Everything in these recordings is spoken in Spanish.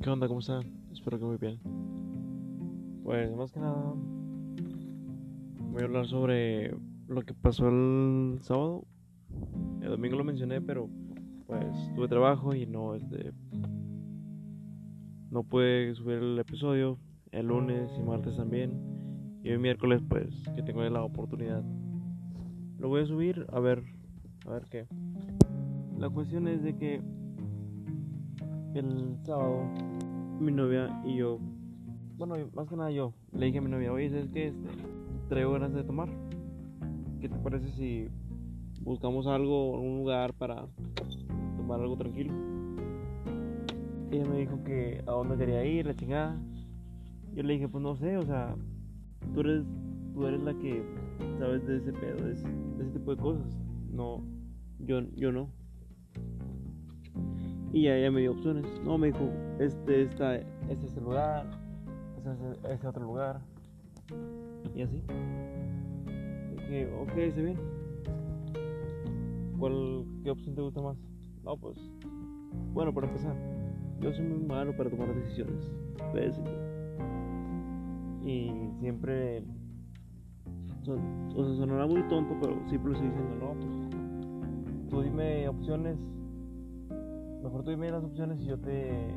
¿qué onda? ¿Cómo están? Espero que muy bien. Pues más que nada voy a hablar sobre lo que pasó el sábado. El domingo lo mencioné, pero pues tuve trabajo y no este no pude subir el episodio el lunes y martes también. Y hoy miércoles pues que tengo la oportunidad. Lo voy a subir a ver a ver qué. La cuestión es de que el sábado mi novia y yo, bueno, más que nada yo, le dije a mi novia, oye, ¿sabes qué? Este, traigo ganas de tomar. ¿Qué te parece si buscamos algo, un lugar para tomar algo tranquilo? Ella me dijo que a dónde quería ir, la chingada. Yo le dije, pues no sé, o sea, tú eres, tú eres la que sabes de ese pedo, de ese, de ese tipo de cosas. No, yo, yo no. Y ya ella me dio opciones. No, me dijo, este, está, este es el lugar, este es este otro lugar. Y así. Dije, ok, se bien. ¿Cuál, ¿Qué opción te gusta más? No, pues, bueno, para empezar, yo soy muy malo para tomar decisiones. Pésimo. Y siempre, son, o sea, sonará muy tonto, pero siempre lo estoy diciendo, no, pues, tú dime opciones Mejor tú dime las opciones y yo te,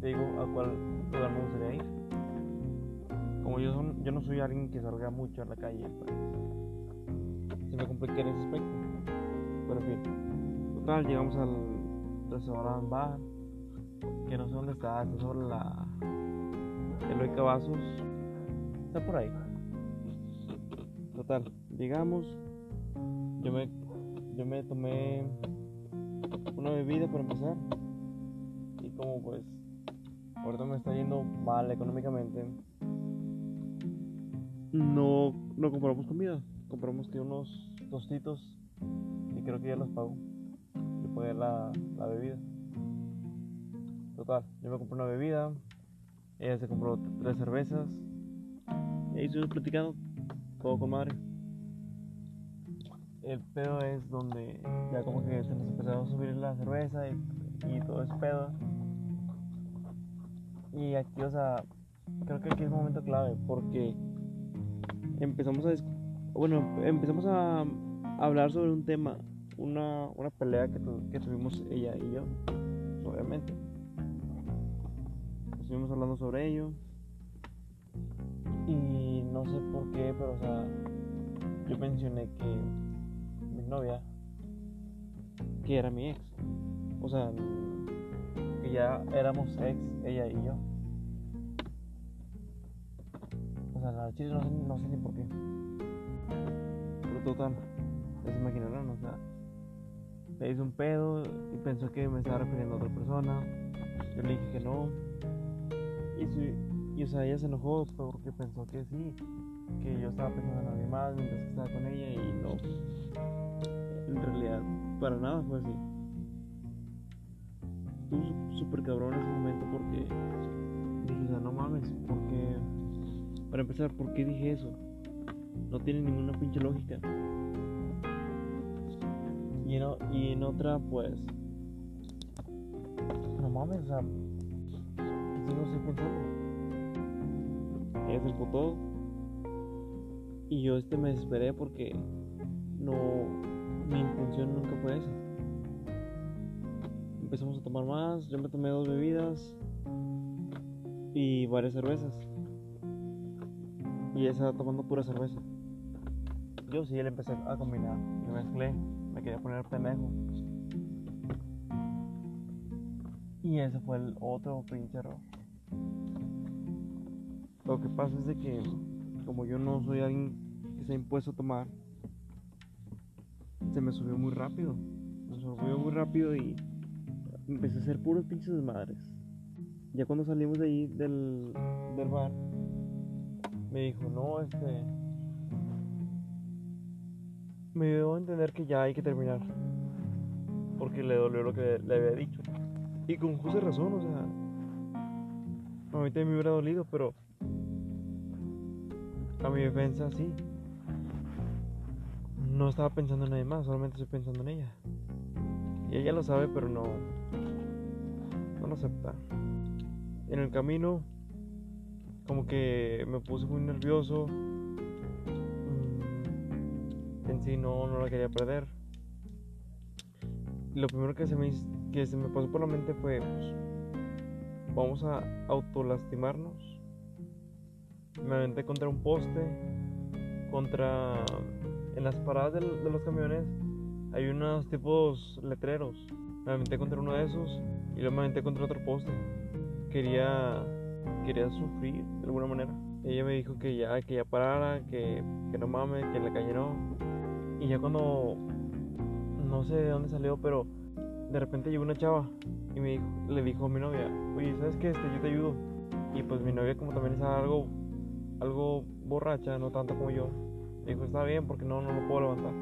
te digo a cuál lugar me gustaría ir. Como yo, son, yo no soy alguien que salga mucho a la calle, pues se me complica en ese aspecto. Pero en fin, total, llegamos al restaurante bar, que no sé dónde está, está sobre la Eloy Cavazos, está por ahí. Total, llegamos, yo me, yo me tomé una bebida para empezar. Y como pues ahorita me está yendo mal económicamente, no, no compramos comida. Compramos que unos tostitos y creo que ya los pago. Y pagué la, la bebida. Total, yo me compré una bebida, ella se compró tres cervezas. Y ahí estuvimos platicando, todo con madre el pedo es donde ya como que se nos empezó a subir la cerveza y, todo ese pedo. Y aquí, o sea, creo que aquí es un momento clave porque empezamos a, bueno, empezamos a hablar sobre un tema, una, una pelea que, que tuvimos ella y yo, obviamente. Estuvimos hablando sobre ello. Y no sé por qué, pero o sea, yo mencioné que novia, que era mi ex. O sea, que ya éramos ex, ella y yo. O sea, la chile no, sé ni por qué. Pero total, ya se imaginarán, o sea, le hice un pedo y pensó que me estaba refiriendo a otra persona. Yo le dije que no. Y, y o sea, ella se enojó porque pensó que sí, que yo estaba pensando en alguien más mientras que estaba con ella y no en realidad para nada fue así. Estuvo súper cabrón en ese momento porque dije, o sea, no mames, porque para empezar, ¿por qué dije eso? No tiene ninguna pinche lógica. Y en, y en otra, pues, no mames, o sea, si no estoy pensando. Ella se emputó y yo este me desesperé porque no mi intención nunca fue esa. Empezamos a tomar más, yo me tomé dos bebidas y varias cervezas. Y estaba tomando pura cerveza. Yo sí le empecé a combinar, me mezclé, me quería poner pendejo. Y ese fue el otro pinche error. Lo que pasa es de que como yo no soy alguien que se ha impuesto a tomar, se me subió muy rápido. Me subió muy rápido y empecé a hacer puros pinches madres. Ya cuando salimos de ahí del, del bar, me dijo, no, este... Me dio a entender que ya hay que terminar. Porque le dolió lo que le había dicho. Y con justa razón, o sea... A mí también me hubiera dolido, pero... A mi defensa sí no estaba pensando en nadie más, solamente estoy pensando en ella. Y ella lo sabe, pero no, no lo acepta. en el camino como que me puse muy nervioso. Mm, en sí no, no la quería perder. lo primero que se, me, que se me pasó por la mente fue, pues, vamos a autolastimarnos. Me aventé contra un poste, contra... En las paradas de, de los camiones hay unos tipos letreros. Me aventé contra uno de esos y luego me aventé contra otro poste. Quería quería sufrir de alguna manera. Ella me dijo que ya, que ya parara, que, que no mames, que la cayó. Y ya cuando, no sé de dónde salió, pero de repente llegó una chava y me le dijo a mi novia, oye, ¿sabes qué? Este, yo te ayudo. Y pues mi novia como también estaba algo, algo borracha, no tanto como yo, dijo, está bien porque no, no lo puedo levantar.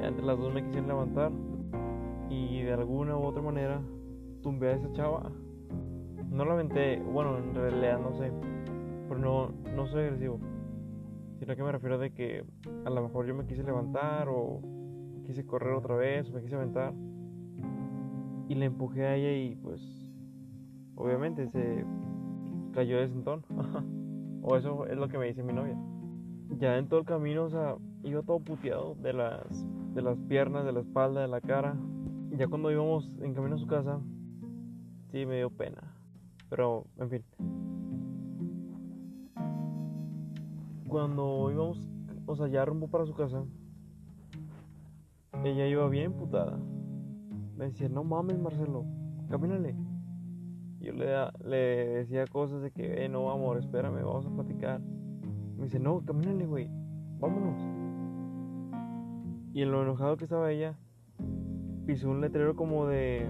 Ya entre las dos me quisieron levantar y de alguna u otra manera tumbé a esa chava no lo aventé, bueno, en realidad no sé, pero no, no soy agresivo, sino que me refiero de que a lo mejor yo me quise levantar o quise correr otra vez o me quise aventar y le empujé a ella y pues obviamente se cayó de sentón. o eso es lo que me dice mi novia. Ya en todo el camino, o sea, iba todo puteado de las, de las piernas, de la espalda, de la cara. Ya cuando íbamos en camino a su casa, sí me dio pena. Pero, en fin. Cuando íbamos, o sea, ya rumbo para su casa, ella iba bien putada. Me decía, no mames, Marcelo, camínale. Yo le, le decía cosas de que, eh, no, amor, espérame, vamos a platicar. Me dice, no, camínale, güey, vámonos. Y en lo enojado que estaba ella, pisó un letrero como de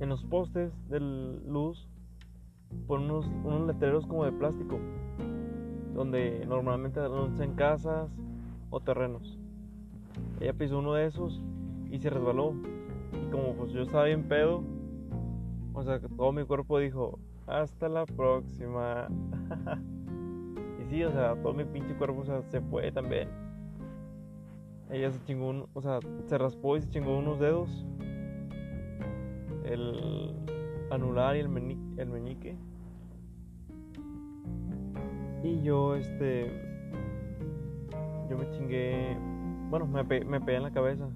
en los postes de luz por unos, unos letreros como de plástico, donde normalmente anuncian casas o terrenos. Ella pisó uno de esos y se resbaló. Y como pues yo estaba bien pedo, o sea, todo mi cuerpo dijo, hasta la próxima. y sí, o sea, todo mi pinche cuerpo se fue también. Ella se chingó, o sea, se raspó y se chingó unos dedos el anular y el, meñique. Y yo, este. Yo me chingué. Bueno, me, me pegué en la cabeza.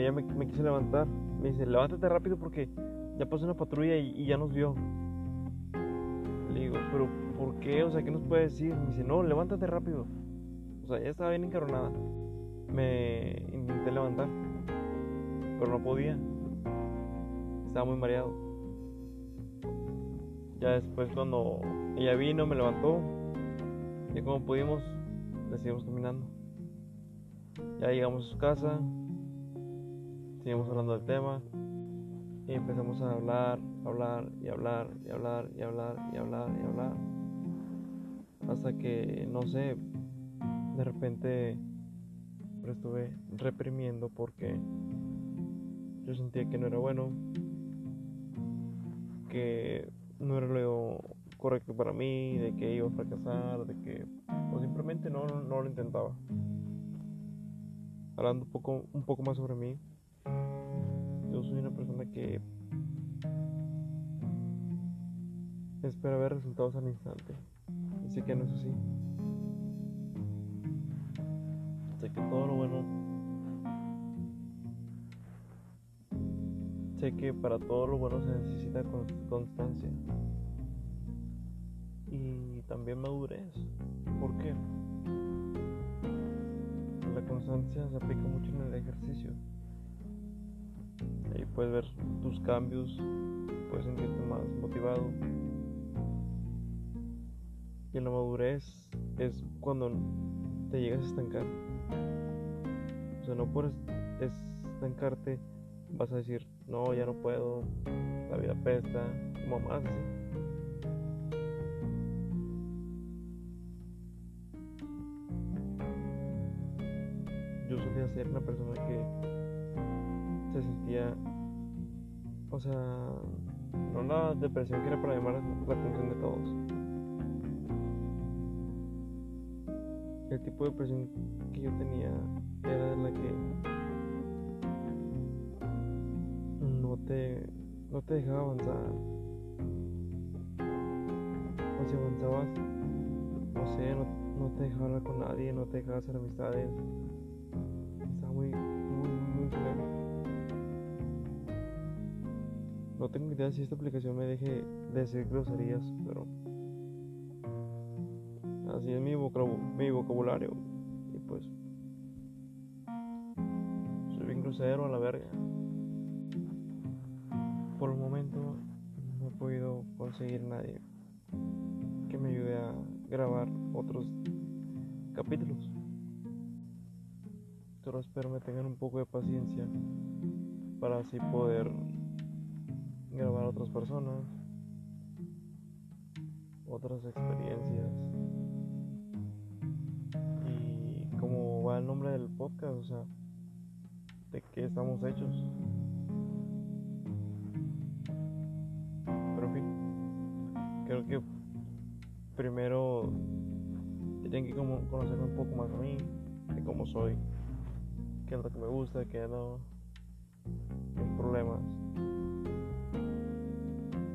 Ella me, me, quiso levantar. Me dice: Levántate rápido porque ya pasó una patrulla y, ya nos vio. Le digo: ¿Pero por qué? O sea, ¿qué nos puede decir? Me dice: No, levántate rápido. O sea, ya estaba bien encaronada me intenté levantar, pero no podía. Estaba muy mareado. Ya después cuando ella vino, me levantó, y como pudimos, le seguimos caminando. Ya llegamos a su casa, seguimos hablando del tema y empezamos a hablar, hablar y hablar y hablar y hablar y hablar y hablar. Hasta que, no sé, de repente estuve reprimiendo porque yo sentía que no era bueno, que no era lo correcto para mí, de que iba a fracasar, de que o simplemente no, no lo intentaba. Hablando un poco, un poco más sobre mí, soy una persona que espera ver resultados al instante. Así que no es así. Sé que todo lo bueno. Sé que para todo lo bueno se necesita constancia. Y también madurez. ¿Por qué? La constancia se aplica mucho en el ejercicio. Ahí puedes ver tus cambios, puedes sentirte más motivado. Y la madurez es cuando te llegas a estancar. O sea, no por estancarte vas a decir, no, ya no puedo, la vida pesta, como más así. Yo solía ser una persona que se sentía, o sea, no la depresión que era para llamar la atención de todos. El tipo de depresión que yo tenía era la que te, no te dejaba avanzar. O si avanzabas, no sé, no, no te dejaba hablar con nadie, no te dejaba hacer amistades. Estaba muy, No tengo idea si esta aplicación me deje de decir groserías, pero así es mi, mi vocabulario. Y pues soy bien grosero a la verga. Por el momento no he podido conseguir nadie que me ayude a grabar otros capítulos. Solo espero me tengan un poco de paciencia para así poder grabar a otras personas, otras experiencias. Y como va el nombre del podcast, o sea, de qué estamos hechos. Pero en fin, creo que primero tienen que como conocer un poco más a mí, de cómo soy, qué es lo que me gusta, qué no, mis problemas.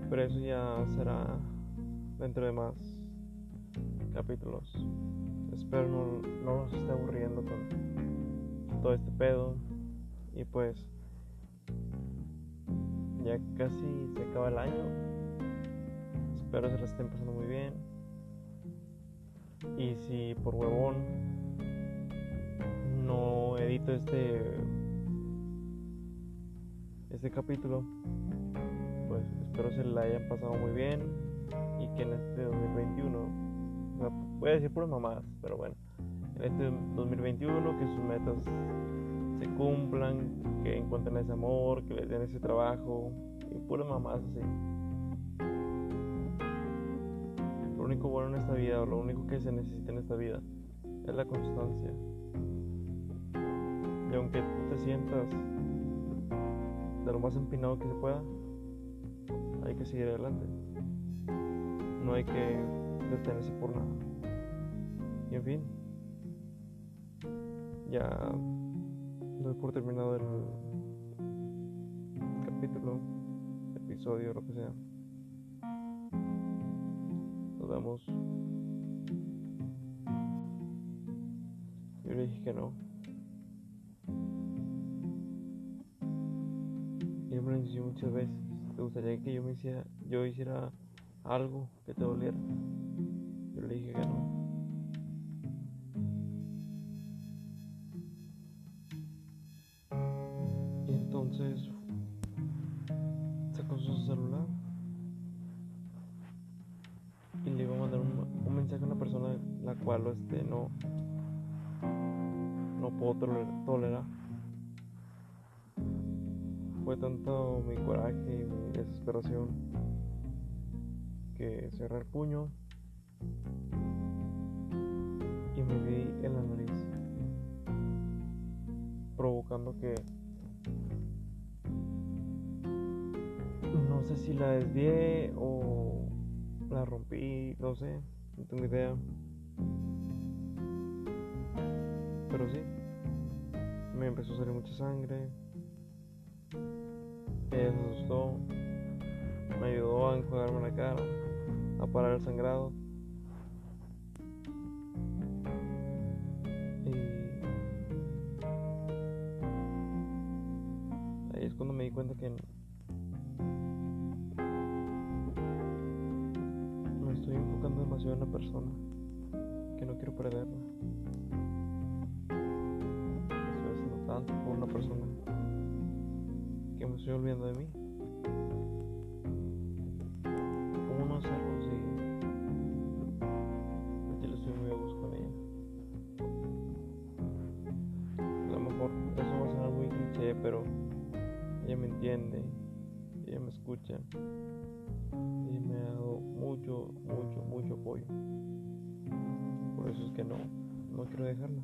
Pero eso ya será dentro de más capítulos. Espero no, no los esté aburriendo con todo este pedo. Y pues ya casi se acaba el año. Espero se la estén pasando muy bien. Y si por huevón no edito este este capítulo, espero se la hayan pasado muy bien y que en este 2021, voy a decir puras mamás, pero bueno, en este 2021 que sus metas se cumplan, que encuentren ese amor, que les den ese trabajo y puras mamás así. Lo único bueno en esta vida o lo único que se necesita en esta vida es la constancia. Y aunque tú te sientas de lo más empinado que se pueda, hay que seguir adelante. No hay que detenerse por nada. Y en fin, ya doy por terminado el capítulo, episodio, lo que sea. Nos vemos. Yo le dije que no. Y me lo muchas veces. ¿Te gustaría que yo me hiciera, algo que te doliera? Yo le dije que no. Y entonces sacó su celular y le iba a mandar un, mensaje a una persona la cual este no no puedo toler- tolerar. Fue tanto mi coraje y mi desesperación que cerré el puño y me di en la nariz, provocando que no sé si la desvié o la rompí, no sé, no tengo idea. Pero sí, me empezó a salir mucha sangre. Se asustó, me ayudó a enjuagarme la cara, a parar el sangrado. Y ahí es cuando me di cuenta que me estoy enfocando demasiado en la persona, que no quiero perderla. Estoy olvidando de mí. ¿Cómo no hacerlo si yo le estoy muy a gusto con ella? A lo mejor eso va a sonar muy cliché, pero ella me entiende, ella me escucha, ella me ha dado mucho, mucho, mucho apoyo. Por eso es que no, no quiero dejarla.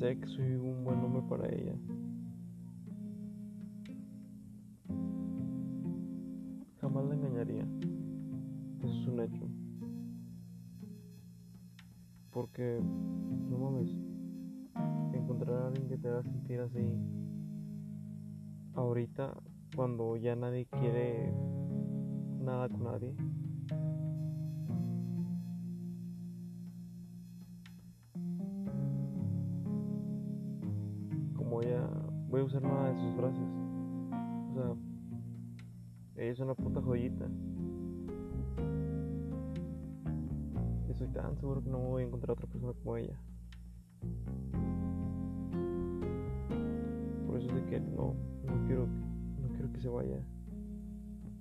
Sé que soy un buen hombre para ella. Jamás la engañaría. Eso es un hecho. Porque, no mames, en encontrar a alguien que te haga sentir así ahorita cuando ya nadie quiere nada con nadie. Voy a usar nada de sus frases. O sea, ella es una puta joyita. Estoy tan seguro que no voy a encontrar otra persona como ella. Por eso es de que no, no quiero, no quiero que se vaya.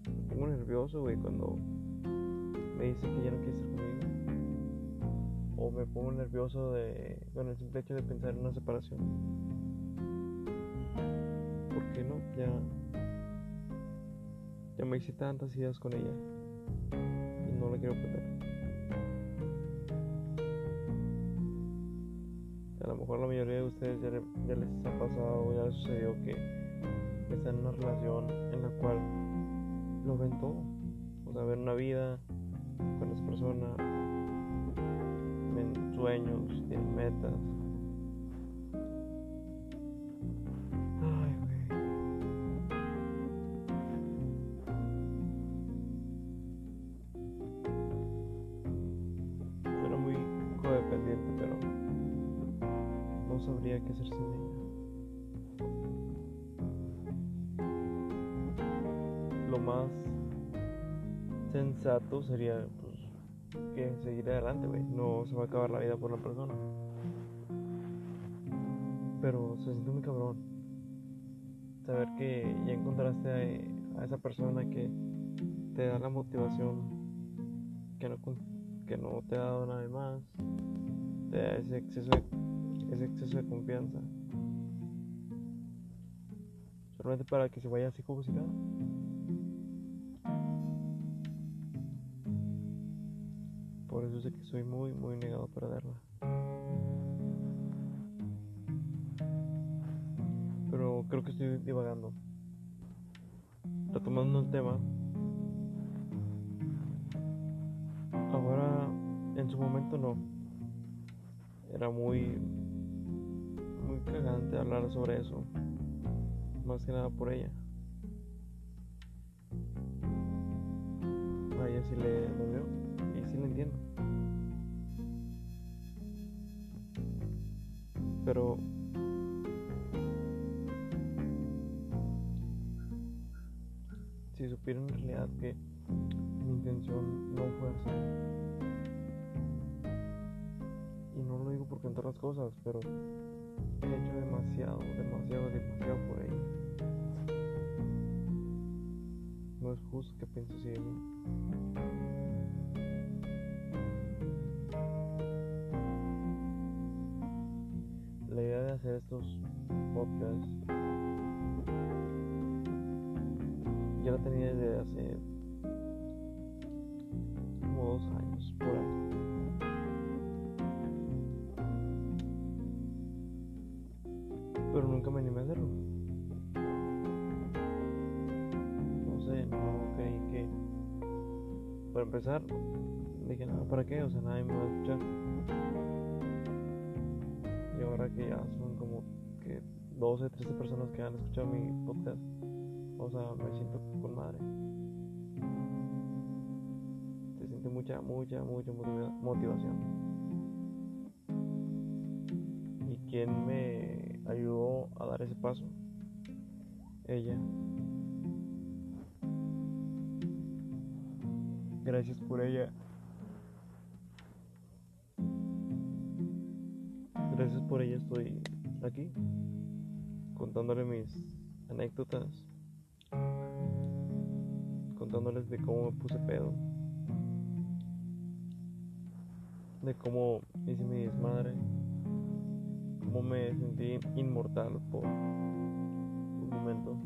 Me pongo nervioso, güey, cuando me dice que ya no quiere estar conmigo. O me pongo nervioso de, con el simple hecho de pensar en una separación. ¿Por qué no? Ya, ya me hice tantas ideas con ella y no la quiero perder. A lo mejor la mayoría de ustedes ya, le- ya les ha pasado, ya les sucedió que están en una relación en la cual lo ven todo. O sea, ven una vida con esa persona, ven sueños, tienen metas. Sensato sería pues, que seguir adelante, güey. No se va a acabar la vida por una persona. Pero se siente muy cabrón. Saber que ya encontraste a, esa persona que te da la motivación que no, que no te ha dado nadie más. Te da ese exceso de, ese exceso de confianza. Solamente para que se vaya así como si nada. Por eso sé que soy muy, muy negado a perderla. Pero creo que estoy divagando. Retomando el tema. Ahora, en su momento no. Era muy, muy cagante hablar sobre eso. Más que nada por ella. A ella sí le dolió. Y sí le entiendo. Pero si supieran en realidad que mi intención no fue así. Y no lo digo por contar las cosas, pero he hecho demasiado, demasiado, demasiado por ella. No es justo que piense así de mí. Hacer estos podcasts ya la tenía desde hace como dos años por ahí. Pero nunca me animé a hacerlo. No sé, no creí que. Para empezar, dije, nada, ¿para qué? O sea, nadie me va a escuchar. Y ahora que ya son como que 12, 13 personas que han escuchado mi podcast, o sea, me siento con madre. Se siente mucha, mucha, mucha motiva- motivación. ¿Y quién me ayudó a dar ese paso? Ella. Gracias por ella. Gracias por ella estoy aquí contándole mis anécdotas, contándoles de cómo me puse pedo, de cómo hice mi desmadre, cómo me sentí inmortal por un momento.